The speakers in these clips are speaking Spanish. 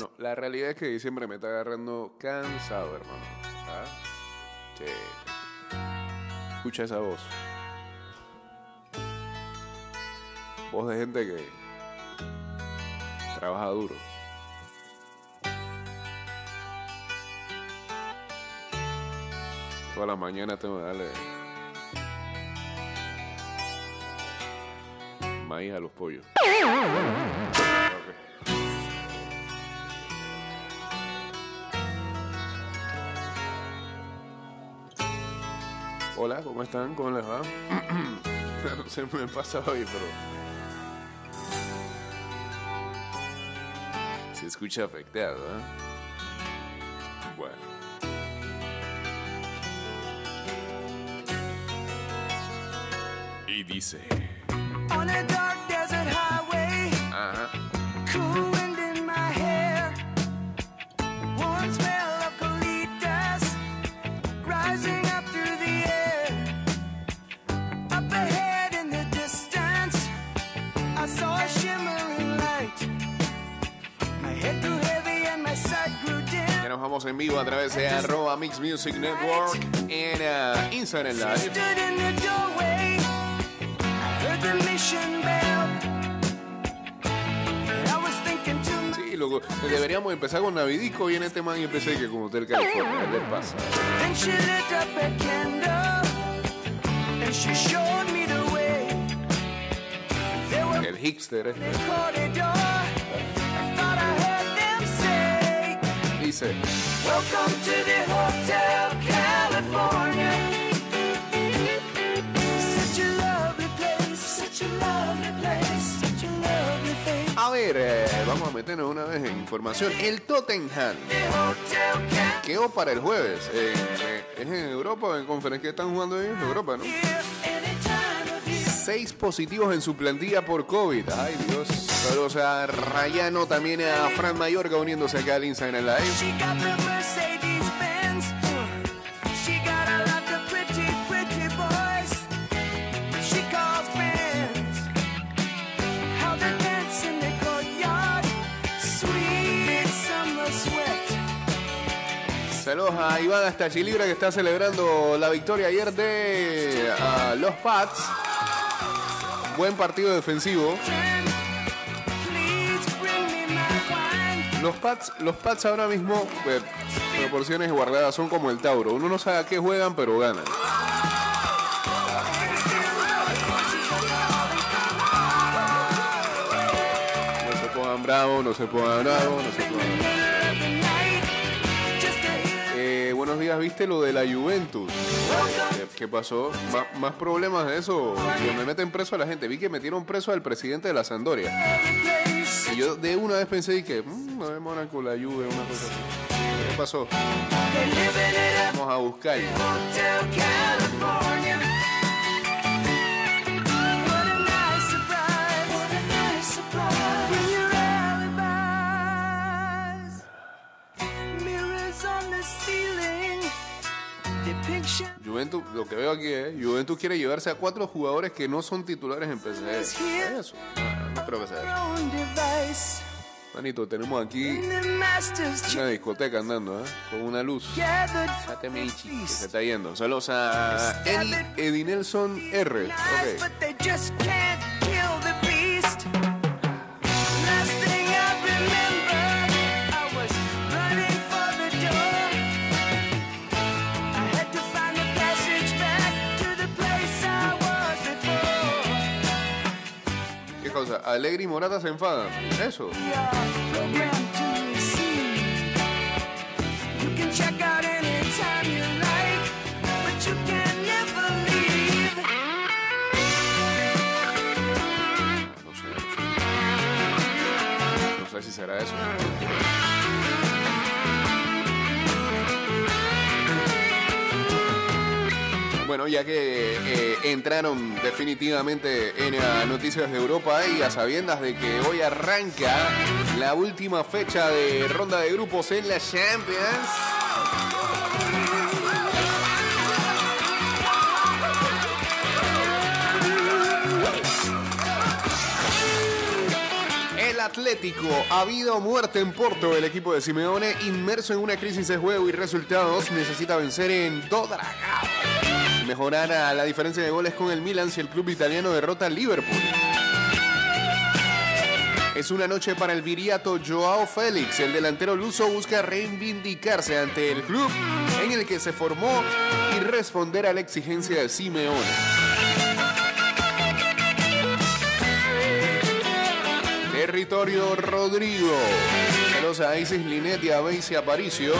Bueno, la realidad es que diciembre me está agarrando cansado, hermano. ¿Ah? Escucha esa voz. Voz de gente que trabaja duro. Toda la mañana tengo que darle maíz a los pollos. Hola, ¿cómo están? ¿Cómo les va? no sé, me pasa hoy, pero... Se escucha afectado, ¿eh? Bueno. Y dice... On a dark desert highway, Ajá. cool en vivo a través de arroba Mix Music Network en uh, Instagram Live. Sí, loco, deberíamos empezar con Navidico y en este man y empecé que con Hotel California. ¿Qué le pasa? Then she lit Dice, Welcome to the Hotel California. Such a lovely place, such a lovely place, such a lovely place. a ver, eh, vamos a meternos una vez en información. El Tottenham quedó para el jueves. Eh, eh, ¿Es en Europa o en conferencia? ¿Qué están jugando ellos? En Europa, ¿no? Seis positivos en su plantilla por COVID. Ay, Dios. Saludos a Rayano, también a Fran Mayorga uniéndose acá al Instagram Live. Saludos a Iván hasta Chilibra que está celebrando la victoria ayer de ah, los Pats. Buen partido defensivo. Los Pats, los Pats ahora mismo, eh, proporciones guardadas, son como el Tauro. Uno no sabe a qué juegan, pero ganan. No se pongan bravos, no se pongan bravos, no se pongan bravos. Buenos días, ¿viste lo de la Juventus? ¿Qué pasó? Más problemas de eso. Que me meten preso a la gente. Vi que metieron preso al presidente de la Sandoria. Y yo de una vez pensé que, mmm, no demoran con la Juve, una cosa así. ¿Qué pasó? Vamos a buscar. Juventus, lo que veo aquí es, Juventus quiere llevarse a cuatro jugadores que no son titulares en PSG. Eso. No, no creo que sea eso. Manito, tenemos aquí una discoteca andando, ¿eh? Con una luz. que se está yendo. Saludos a Eddie Nelson R. ¿Qué cosa? Alegre y Morata se enfadan. Eso. No sé si será eso. Bueno, ya que eh, entraron definitivamente en las noticias de Europa y a sabiendas de que hoy arranca la última fecha de ronda de grupos en la Champions. Atlético, ha habido muerte en Porto. El equipo de Simeone, inmerso en una crisis de juego y resultados, necesita vencer en Dodragao. Mejorar a la diferencia de goles con el Milan si el club italiano derrota al Liverpool. Es una noche para el viriato Joao Félix. El delantero luso busca reivindicarse ante el club en el que se formó y responder a la exigencia de Simeone. Territorio Rodrigo. Saludos a Isis Linetti, a Beisi Aparicio.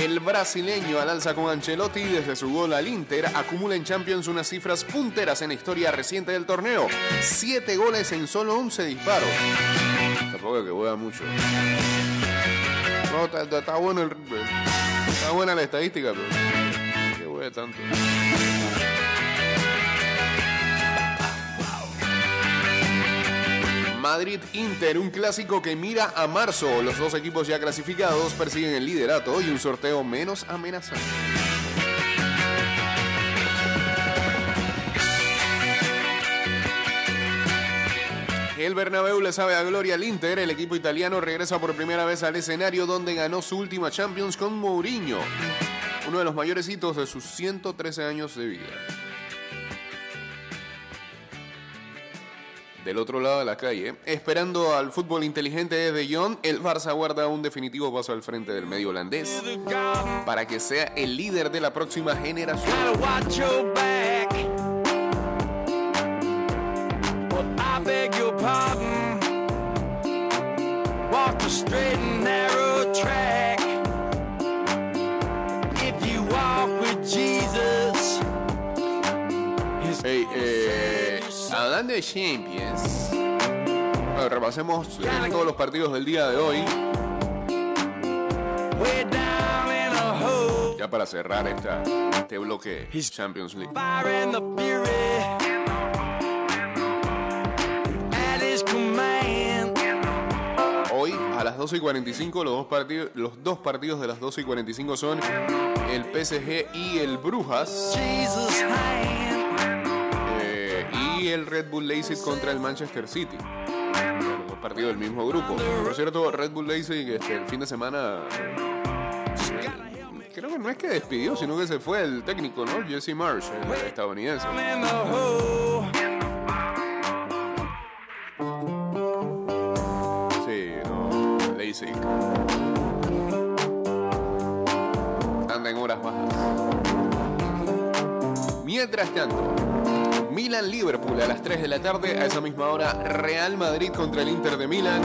El brasileño al alza con Ancelotti desde su gol al Inter acumula en Champions unas cifras punteras en la historia reciente del torneo. Siete goles en solo 11 disparos. Tampoco que juega mucho. No, está, bueno el- está buena la estadística, pero que juegue tanto. Madrid-Inter, un clásico que mira a marzo. Los dos equipos ya clasificados persiguen el liderato y un sorteo menos amenazante. El Bernabéu le sabe a gloria al Inter. El equipo italiano regresa por primera vez al escenario donde ganó su última Champions con Mourinho. Uno de los mayores hitos de sus 113 años de vida. Del otro lado de la calle, esperando al fútbol inteligente de De Jong, el Barça guarda un definitivo paso al frente del medio holandés para que sea el líder de la próxima generación. De Champions, bueno, repasemos eh, todos los partidos del día de hoy, ya para cerrar esta, este bloque Champions League. Hoy a las 12 y 45 los dos, partidos, los dos partidos de las 12 y 45 son el PSG y el Brujas el Red Bull Leipzig contra el Manchester City. Los dos partidos del mismo grupo. Por cierto, Red Bull Leipzig este, el fin de semana eh, creo que no es que despidió, sino que se fue el técnico, ¿no? Jesse Marsh, el estadounidense. Sí, no, Leipzig. Anda en horas bajas. Mientras tanto, Milan-Liverpool a las 3 de la tarde, a esa misma hora, Real Madrid contra el Inter de Milán.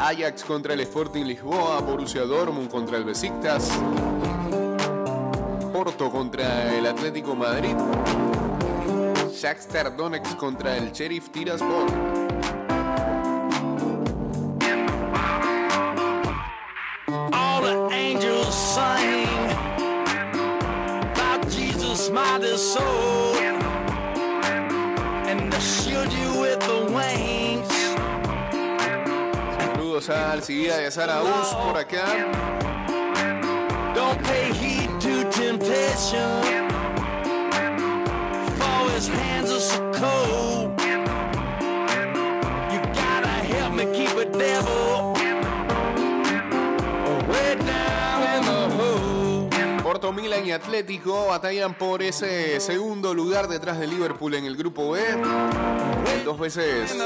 Ajax contra el Sporting Lisboa, Borussia Dortmund contra el Besiktas, Porto contra el Atlético Madrid, Shakhtar Donetsk contra el Sheriff Tiraspol. Al Siguía de Saraúz por acá. Don't pay heed to temptation, for his hands are so cold. You gotta help me keep a devil way down in the hole. Porto Milan y Atlético batallan por ese segundo lugar detrás de Liverpool en el grupo B. Dos veces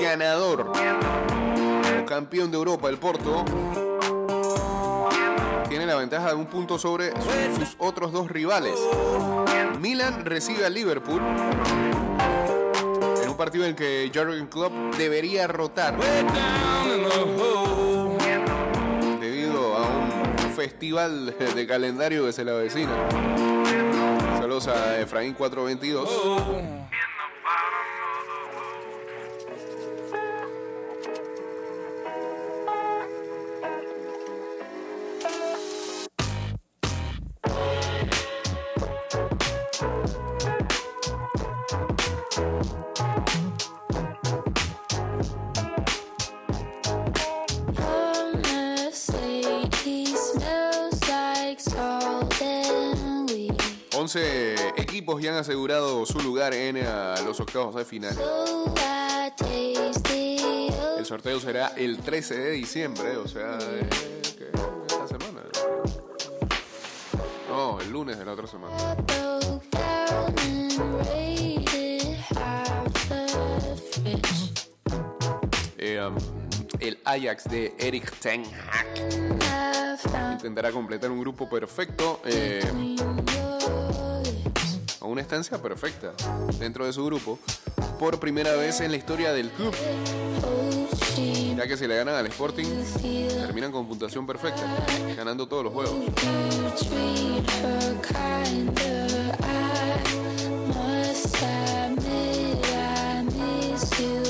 ganador campeón de Europa, el Porto. Tiene la ventaja de un punto sobre su- sus otros dos rivales. Milan recibe al Liverpool en un partido en que Jurgen Klopp debería rotar debido a un festival de calendario que se le avecina. Saludos a Efraín 422. Han asegurado su lugar en eh, los octavos de final. El sorteo será el 13 de diciembre, o sea, eh, esta semana. No, el lunes de la otra semana. Eh, um, el Ajax de Eric Ten Hag intentará completar un grupo perfecto, eh, una estancia perfecta dentro de su grupo, por primera vez en la historia del club, ya que si le ganan al Sporting, terminan con puntuación perfecta, ganando todos los juegos.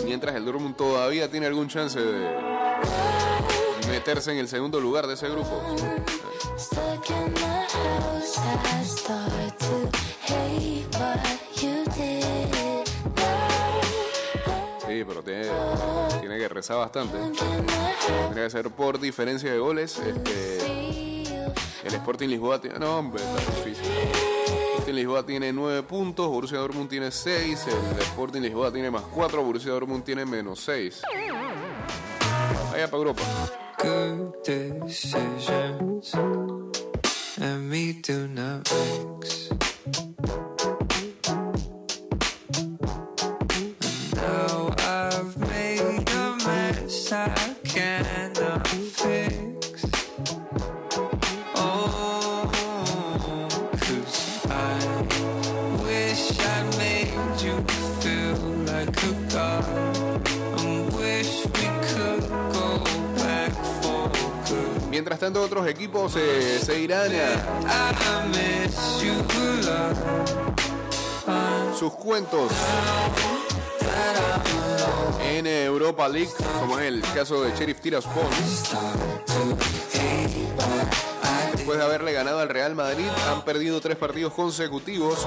Mientras el Dortmund todavía tiene algún chance de meterse en el segundo lugar de ese grupo. Sí, pero tiene, tiene que rezar bastante. Tiene que ser por diferencia de goles. Este, el Sporting Lisboa tiene. No, hombre, está difícil. El Sporting Lisboa tiene 9 puntos, Borussia Dortmund tiene 6, el Sporting Lisboa tiene más 4, Borussia Dortmund tiene menos 6. Vaya para Europa. good decisions and me do not mix. Tanto, otros equipos eh, se irán a lot. sus cuentos en Europa League, como es el caso de Sheriff Tiraspol. Después de haberle ganado al Real Madrid, han perdido tres partidos consecutivos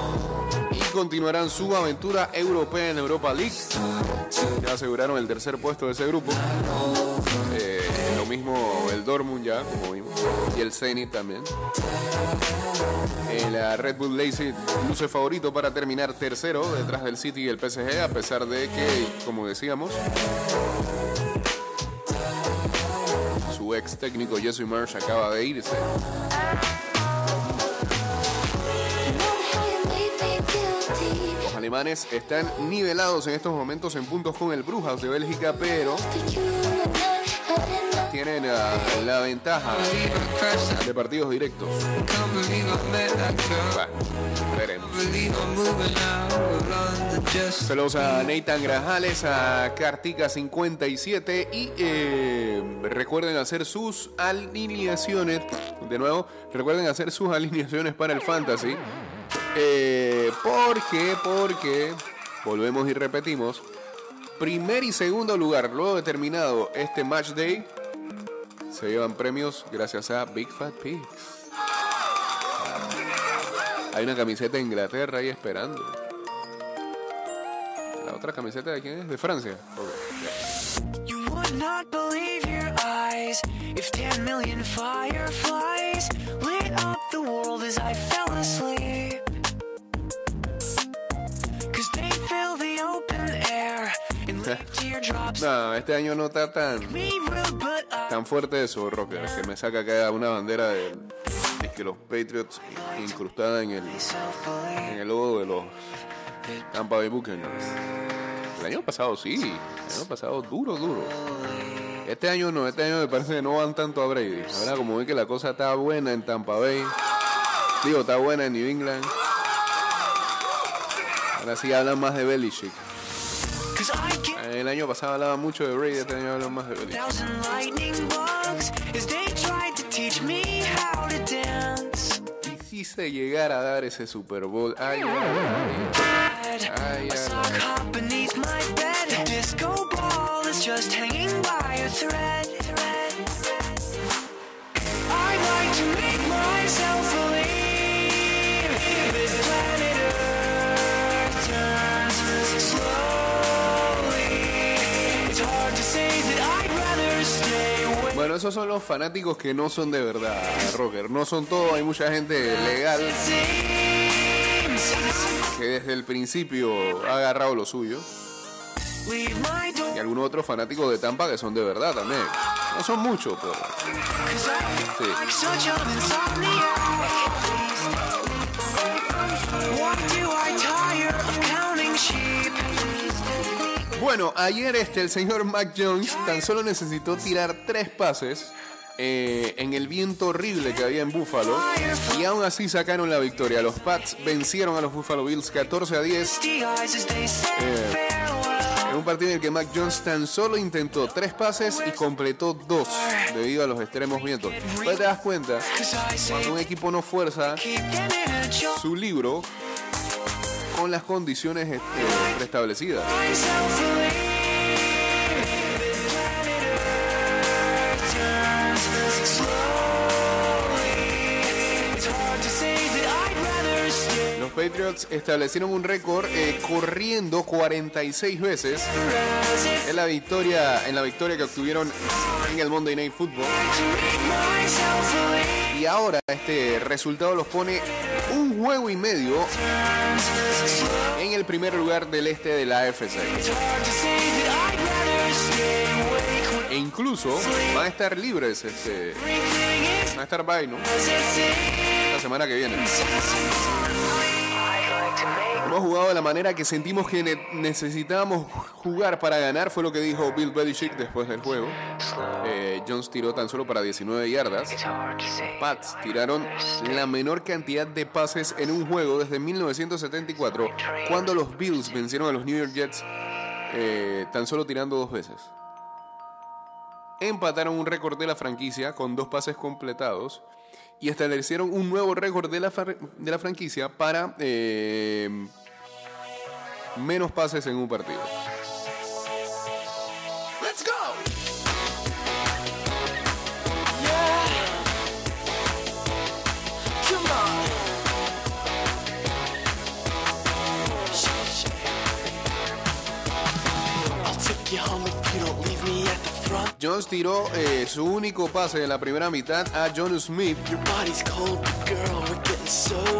y continuarán su aventura europea en Europa League. Ya aseguraron el tercer puesto de ese grupo. Mismo el Dortmund ya, como vimos, y el Zenit también. El eh, Red Bull Leipzig luce favorito para terminar tercero detrás del City y el PSG, a pesar de que, como decíamos, su ex técnico Jesse Marsh acaba de irse. Los alemanes están nivelados en estos momentos en puntos con el Brujas de Bélgica, pero Tienen ah, la ventaja de partidos directos. Saludos a Nathan Grajales, a Cartica57 y eh, recuerden hacer sus alineaciones. De nuevo, recuerden hacer sus alineaciones para el Fantasy. Eh, porque, porque, volvemos y repetimos. Primer y segundo lugar, luego de terminado este match day, se llevan premios gracias a Big Fat Pigs. Hay una camiseta de Inglaterra ahí esperando. La otra camiseta de quién es? De Francia. Ok. You would not believe your eyes if 10 million fireflies lit up the world as I fell asleep. No, este año no está tan, tan fuerte eso, Rocker, que me saca acá una bandera de, que los Patriots incrustada en el, en el logo de los Tampa Bay Buccaneers. El año pasado sí, el año pasado duro, duro. Este año no, este año me parece que no van tanto a Brady. Ahora como ven que la cosa está buena en Tampa Bay, digo, está buena en New England. Ahora sí hablan más de Belichick. El año pasado hablaba mucho de Brady, este año hablan más de dance. Y si se llegara a dar ese Super Bowl, ay, ay, ay, ay, Esos son los fanáticos que no son de verdad, Rocker. No son todos, hay mucha gente legal que desde el principio ha agarrado lo suyo. Y algunos otros fanáticos de Tampa que son de verdad también. No son muchos, pero. Sí. Bueno, ayer este, el señor Mac Jones tan solo necesitó tirar tres pases eh, en el viento horrible que había en Buffalo y aún así sacaron la victoria. Los Pats vencieron a los Buffalo Bills 14 a 10 Misty eyes as they say Eh. en un partido en el que Mac Jones tan solo intentó tres pases y completó dos debido a los extremos vientos. Pues te das cuenta, cuando un equipo no fuerza su libro con las condiciones este, preestablecidas. Los Patriots establecieron un récord eh, corriendo 46 veces en la victoria en la victoria que obtuvieron en el Monday Night Football y ahora este resultado los pone un juego y medio en el primer lugar del este de la AFC e incluso van a estar libres este van a estar bye ¿no? la semana que viene hemos jugado de la manera que sentimos que ne- necesitábamos jugar para ganar fue lo que dijo Bill Belichick después del juego Eh, Jones tiró tan solo para 19 yardas Pats tiraron la menor cantidad de pases en un juego desde 1974, cuando los Bills vencieron a los New York Jets eh, tan solo tirando dos veces. Empataron un récord de la franquicia con dos pases completados y establecieron un nuevo récord de la, de la franquicia para eh, menos pases en un partido. Let's go. Jones tiró eh, su único pase en la primera mitad a John Smith Your body's cold, girl, we're getting so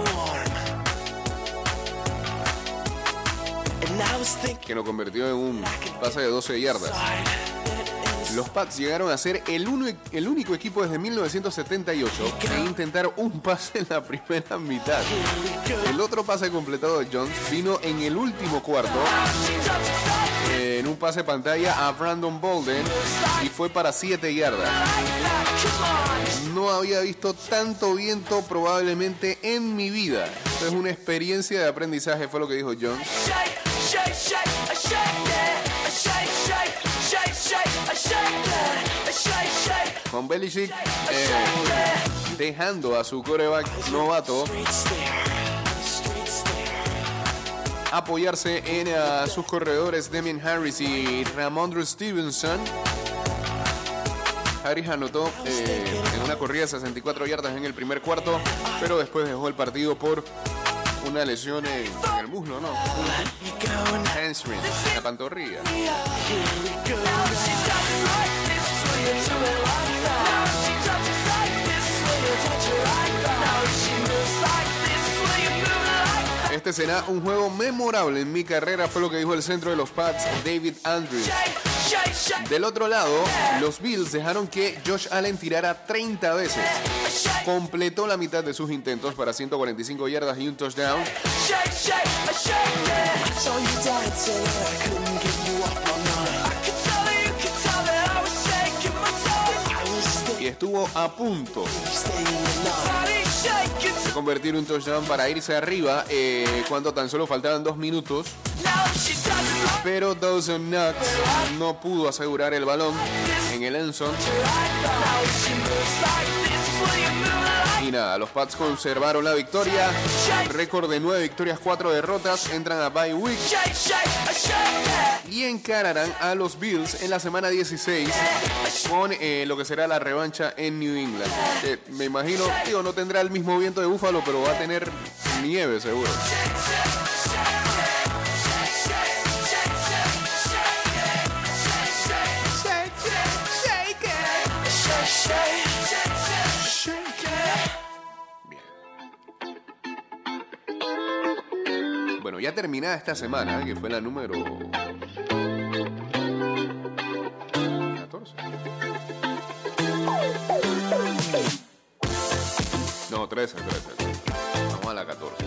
que lo convirtió en un pase de 12 yardas. Los Pats llegaron a ser el, uno- el único equipo desde 1978 que intentaron un pase en la primera mitad. El otro pase completado de Jones vino en el último cuarto, en un pase pantalla a Brandon Bolden y fue para 7 yardas. No había visto tanto viento probablemente en mi vida. Es una experiencia de aprendizaje, fue lo que dijo Jones. Con Belichick eh, dejando a su coreback novato apoyarse en eh, sus corredores Demian Harris y Ramondre Stevenson. Harris anotó eh, en una corrida de 64 yardas en el primer cuarto, pero después dejó el partido por una lesión en, el muslo, ¿no? Hamstring, la pantorrilla. Este será un juego memorable en mi carrera, fue lo que dijo el centro de los Pats, David Andrews. Del otro lado, los Bills dejaron que Josh Allen tirara 30 veces. Completó la mitad de sus intentos para 145 yardas y un touchdown. Y estuvo a punto de convertir un touchdown para irse arriba eh, cuando tan solo faltaban dos minutos. Pero Dawson Knox no pudo asegurar el balón en el Enson. Y nada, los Pats conservaron la victoria. Récord de 9 victorias, 4 derrotas. Entran a bye week y encararán a los Bills en la semana 16 con eh, lo que será la revancha en New England. Eh, me imagino, digo, no tendrá el mismo viento de Búfalo, pero va a tener nieve seguro. Bueno, ya terminada esta semana, que fue la número 14. No, 13, 13. Vamos a la 14.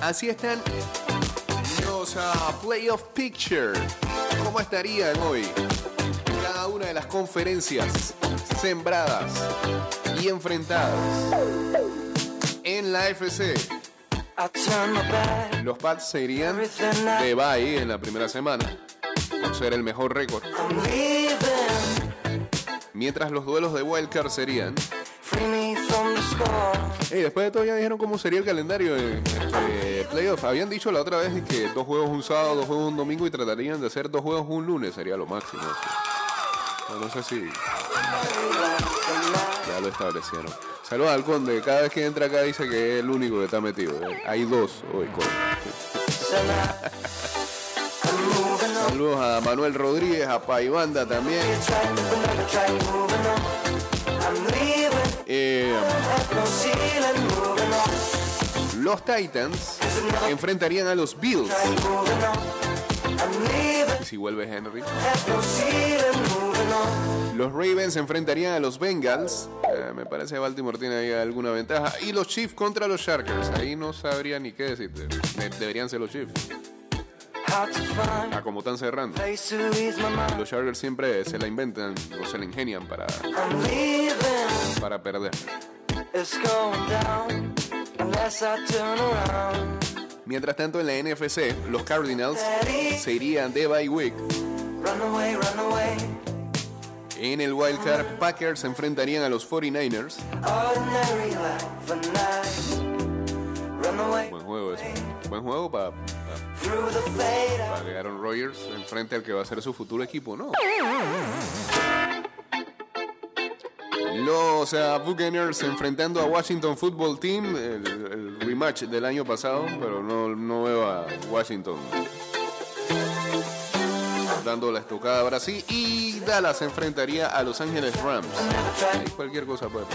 Así están los uh, Playoff Picture. ¿Cómo estarían hoy? Cada una de las conferencias sembradas y enfrentadas en la FC. I turn my back. Los Pats se irían de bye en la primera semana por ser el mejor récord. Mientras los duelos de Wildcard serían. Ey, después de todo ya dijeron cómo sería el calendario en este playoff. Habían dicho la otra vez que dos juegos un sábado, dos juegos un domingo y tratarían de hacer dos juegos un lunes. Sería lo máximo. No, no sé si ya lo establecieron. Saludos al conde. Cada vez que entra acá dice que es el único que está metido. Eh, Hay dos hoy, conde. Saludos a Manuel Rodríguez, a Paibanda también. Eh, los Titans enfrentarían a los Bills. Si vuelve Henry. Los Ravens enfrentarían a los Bengals. Eh, me parece que Baltimore tiene ahí alguna ventaja. Y los Chiefs contra los Sharkers. Ahí no sabría ni qué decirte. De- deberían ser los Chiefs. How to find A como están cerrando. Los Sharkers siempre se la inventan o se la ingenian para, para perder. Mientras tanto, en la NFC, los Cardinals se irían de bye week. Run away, run away. En el Wildcard, Packers se enfrentarían a los 49ers. Ordinary life a night. Run away Buen juego eso. Buen juego para fade. out. que Aaron Rodgers enfrente al que va a ser su futuro equipo, ¿no? Los eh, Buccaneers enfrentando a Washington Football Team, el, el rematch del año pasado, pero no, no veo a Washington la estocada a Brasil y Dallas enfrentaría a Los Ángeles Rams. Cualquier cosa puede.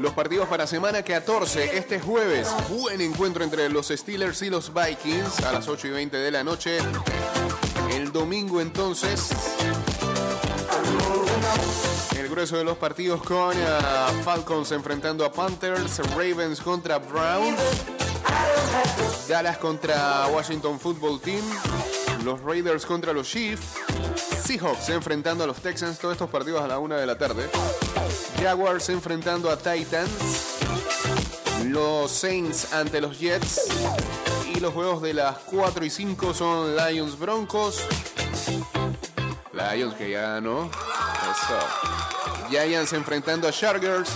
Los partidos para semana 14, este jueves, buen encuentro entre los Steelers y los Vikings a las 8 y 20 de la noche. El domingo entonces, el grueso de los partidos con ah, Falcons enfrentando a Panthers, Ravens contra Browns, Dallas contra Washington Football Team, los Raiders contra los Chiefs, Seahawks enfrentando a los Texans, todos estos partidos a la una de la tarde. Jaguars enfrentando a Titans. Los Saints ante los Jets. Y los juegos de las 4 y 5 son Lions Broncos. Lions que ya ganó. Eso. Giants enfrentando a Chargers.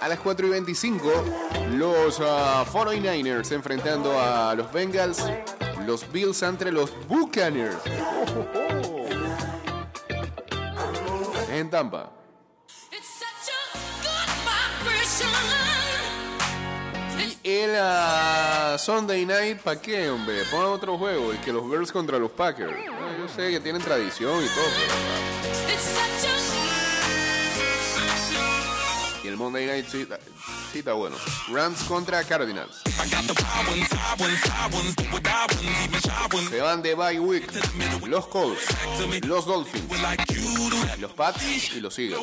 A las 4 y 25, los ah, 49ers enfrentando a los Bengals. Los Bills entre los Buccaneers. En Tampa. It's such a good. El ah, Sunday Night, ¿para qué, hombre? Pongan otro juego y que los Bears contra los Packers. Yo sé que tienen tradición y todo, pero... el Monday Night sí, sí está bueno. Rams contra Cardinals. Se van de bye week. Los Colts, los Dolphins, los Pats y los Eagles.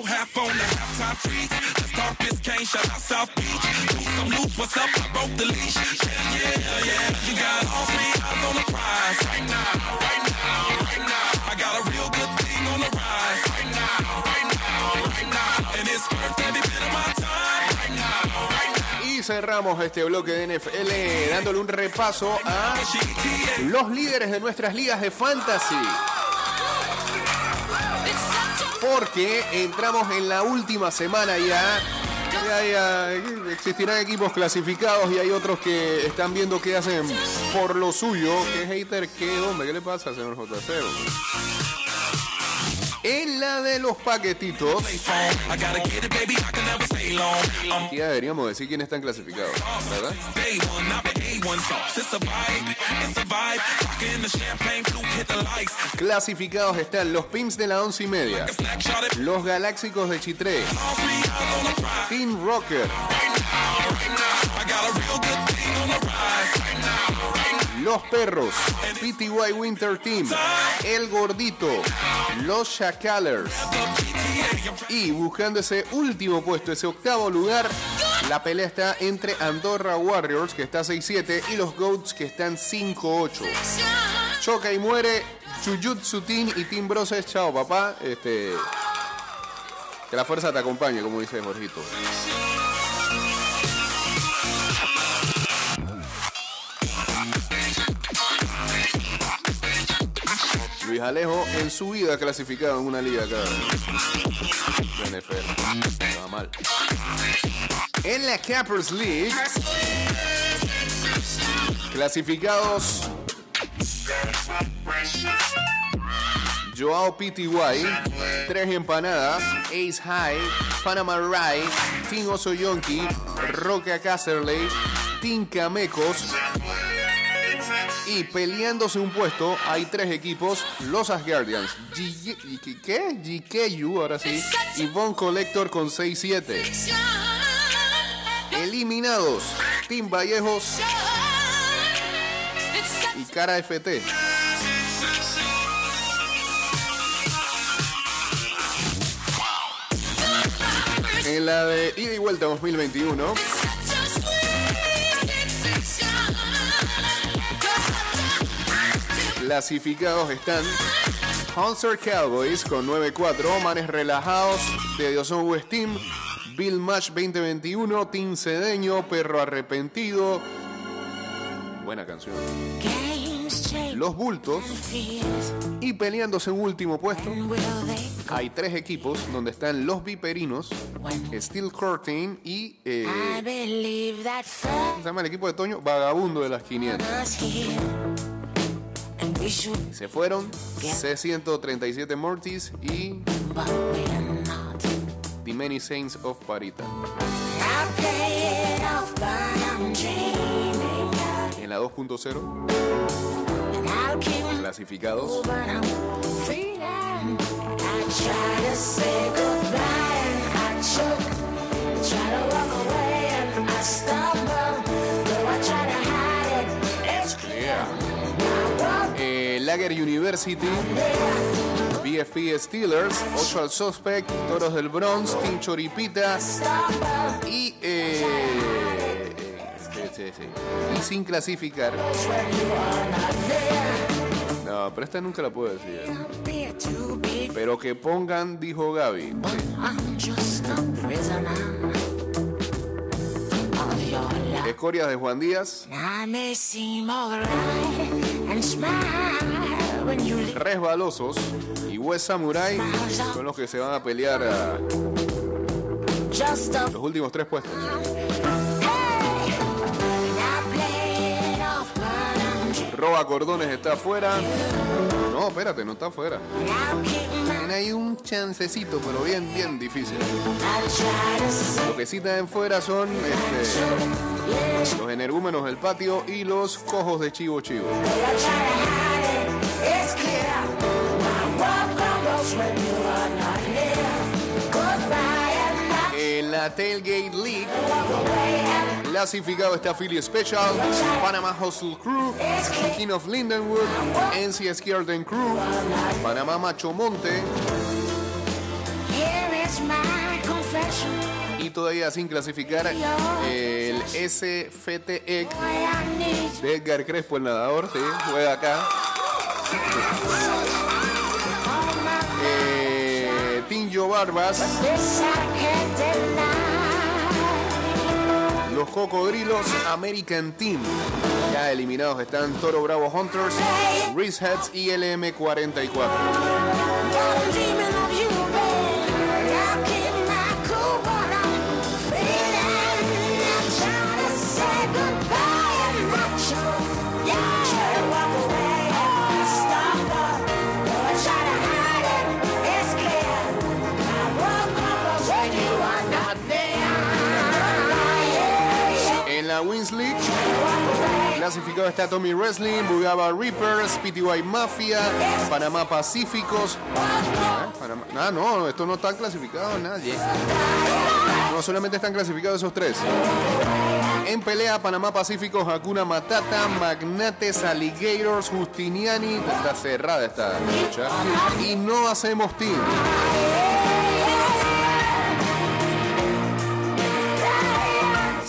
Cerramos este bloque de NFL dándole un repaso a los líderes de nuestras ligas de fantasy. Porque entramos en la última semana ya, existirán equipos clasificados y hay otros que están viendo qué hacen por lo suyo. ¿Qué hater? ¿Qué hombre? ¿Qué le pasa, señor JC? En la de los paquetitos. I'm ya deberíamos decir quiénes están clasificados, ¿verdad? day one, not the A1 sauce. It's a vibe, it's a vibe. Rockin' the champagne flute, hit the lights. Clasificados están los Pimps de la once y media, los Galáxicos de Chitré. Team Rocker, Los Perros, PTY Winter Team, El Gordito, Los Chacalers. Y buscando ese último puesto, ese octavo lugar, la pelea está entre Andorra Warriors, que está 6-7, y los Goats, que están 5-8. Choca y muere, Jujutsu Team y Team Broses. Chao, papá. Este, que la fuerza te acompañe, como dice Jorgito. Luis en su vida clasificado en una liga acá NFL. Estaba mal. En la Cappers League, clasificados Joao PTY, Tres Empanadas, Ace High, Panama Rai, Team Oso Yonki, Roca Casterley, Team Camecos. Y peleándose un puesto, hay tres equipos: Los Asgardians, ¿qué? GKU, ahora sí, y Von Collector con 6-7. Eliminados: Team Vallejos y Cara FT. En la de ida y vuelta 2021, clasificados están Hunter Cowboys con 9-4, Manes Relajados de Dioson West Team, Bill Match 2021, Team Cedeño, Perro Arrepentido. Buena canción. Los Bultos y peleándose en último puesto. Hay tres equipos donde están los Viperinos, Steel Curtain y eh, I believe that ¿cómo se llama el equipo de Toño? Vagabundo de las 500. Se fueron C137 Mortis y. The Many Saints of Parita. En la 2.0, and I'll keep clasificados. I'm Lager University, BFP Steelers, Ocho al Suspect, Toros del Bronx, Team eh. Y sin clasificar. No, pero esta nunca la puedo decir. Pero que pongan, dijo Gaby. Smile when you leave. Resbalosos y West Samurai son los que se van a pelear a Just a los últimos tres puestos. Roba Cordones está afuera. No, espérate, no está afuera. Tiene ahí un chancecito, pero bien, bien difícil. Lo que sí están fuera son este, los energúmenos del patio y los cojos de Chivo Chivo. En la Tailgate League, clasificado está Philly Special, Panama Hustle Crew. King of Lindenwood, NCS Garden Crew, Panamá Macho Monte y todavía sin clasificar el need you. de Edgar Crespo, el nadador, sí, juega acá. Eh, Tinjo Barbas, los Cocodrilos American Team. Ya eliminados están Toro Bravo Hunters, Reese Heads y LM44. La. Clasificado está Tommy Wrestling, Bugaba Reapers, PTY Mafia, Panamá Pacíficos. Panamá- Ah, no, estos no están clasificados nadie. No solamente están clasificados esos tres. En pelea, Panamá Pacíficos, Hakuna Matata, Magnates, Alligators, Justiniani. Está cerrada esta lucha. Y no hacemos team.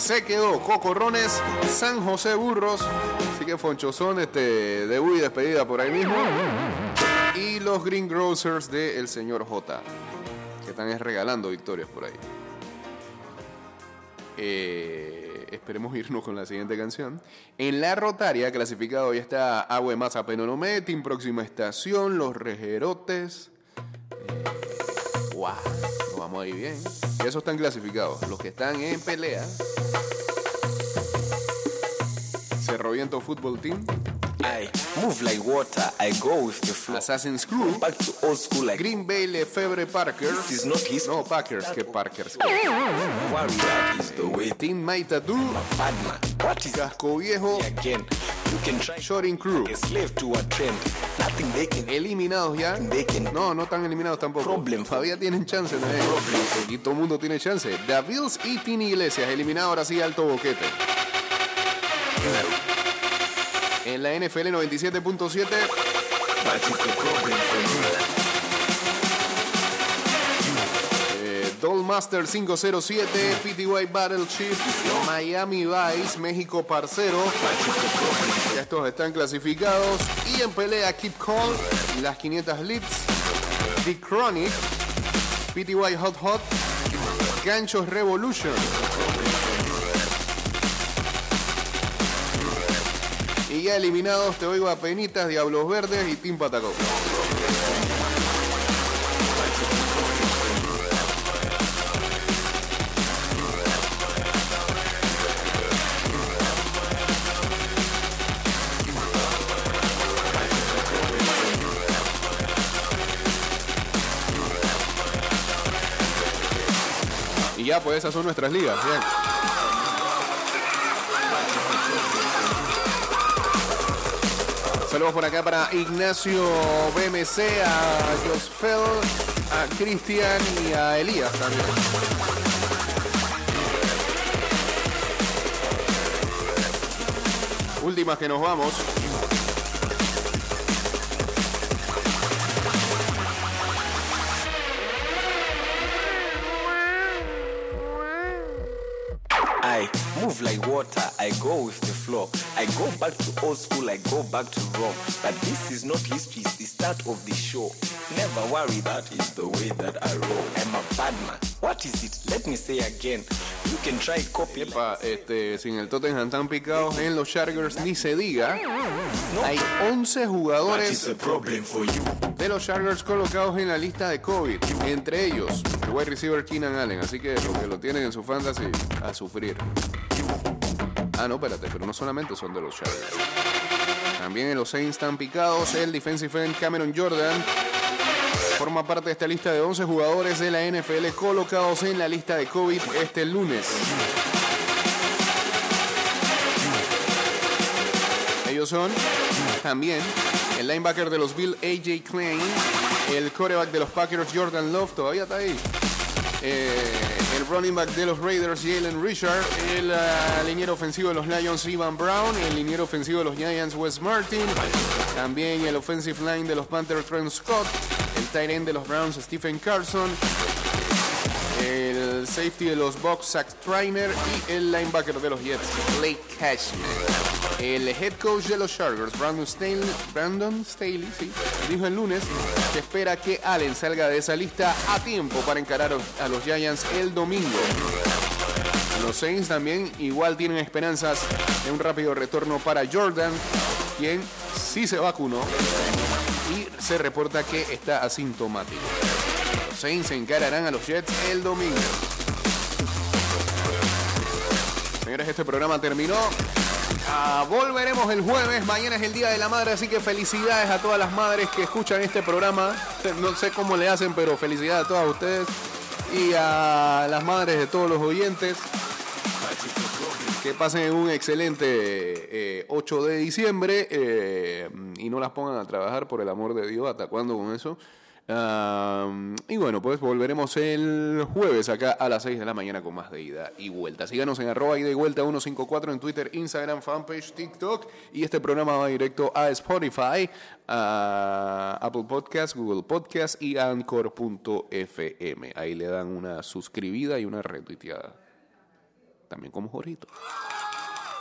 Se quedó Cocorrones, San José Burros. Así que Fonchozón, este, debut y despedida por ahí mismo. Y los Green Grocers del señor J. Que están es regalando victorias por ahí. Eh, esperemos irnos con la siguiente canción. En la rotaria, clasificado ya está Agua de Maza Penonomé, Team Próxima Estación, Los Rejerotes. Eh, ¡Guau! Vamos ahí bien. Y esos están clasificados. Los que están en pelea. Cerro Viento Football Team, I move like water, I go with the flow. Assassin's Crew, Back to old school like Green Bay Lefebvre Parkers. This is not history. No, Packers, que Parkers. that is the way Team Maitatu, bad man. What is Casco Viejo, again? You can try Shoring Crew. a slave to a trend. Nothing they can eliminados ya. Bacon. No, no están eliminados tampoco. Problem. Todavía tienen chance. ¿no? Y todo mundo tiene chance. The Bills y Tini Iglesias, eliminado ahora sí Alto Boquete. En la NFL 97.7, but it's a problem for you. eh, Dollmaster 507, PTY Battleship, Miami Vice, México Parcero. Ya estos están clasificados. Y en pelea Keep Call, las 500 Leads, The Chronic, PTY Hot Hot, Ganchos Revolution. Ya eliminados, te oigo a Penitas, Diablos Verdes y Team Patacón. Y ya, pues esas son nuestras ligas. Bien. Saludos por acá para Ignacio BMC, a Josfel, a Cristian y a Elías también. Últimas que nos vamos. I move like water, I go with the flow. I go back to old school, I go back to worry, that is the way that I roll. I'm a bad man. What is it? Let me say again. You can try copy. Epa, este, sin el Tottenham tan picados en los Chargers ni se diga. Hay 11 jugadores de los Chargers colocados en la lista de COVID. Entre ellos, el wide receiver Keenan Allen. Así que los que lo tienen en su fantasy, a sufrir. Ah, no, espérate, pero no solamente son de los Chargers. También en los Saints están picados el defensive end Cameron Jordan. Forma parte de esta lista de 11 jugadores de la NFL colocados en la lista de COVID este lunes. Ellos son también el linebacker de los Bill AJ Klein, el quarterback de los Packers Jordan Love, todavía está ahí. Eh, running back de los Raiders Jalen Richard, el ah, liniero ofensivo de los Lions Ivan Brown, el liniero ofensivo de los Giants Wes Martin, también el offensive line de los Panthers Trent Scott, el tight end de los Browns Stephen Carson, el safety de los Bucks Zach Trainer y el linebacker de los Jets Blake Cashman. El head coach de los Chargers, Brandon Staley, Brandon Staley sí, dijo el lunes que espera que Allen salga de esa lista a tiempo para encarar a los Giants el domingo. Los Saints también igual tienen esperanzas de un rápido retorno para Jordan, quien sí se vacunó y se reporta que está asintomático. Los Saints encararán a los Jets el domingo. Señores, este programa terminó. Ah, volveremos el jueves. Mañana es el Día de la Madre, así que felicidades a todas las madres que escuchan este programa. No sé cómo le hacen, pero felicidades a todas ustedes y a las madres de todos los oyentes. Que pasen un excelente eh, 8 de diciembre eh, y no las pongan a trabajar por el amor de Dios. ¿Hasta cuándo con eso? Y bueno, pues volveremos el jueves acá a las 6 de la mañana con más de ida y vuelta. Síganos en arroba ida y vuelta 154 en Twitter, Instagram, fanpage, TikTok. Y este programa va directo a Spotify, a Apple Podcast, Google Podcast y Anchor.fm. Ahí le dan una suscribida y una retuiteada. También como Jorito.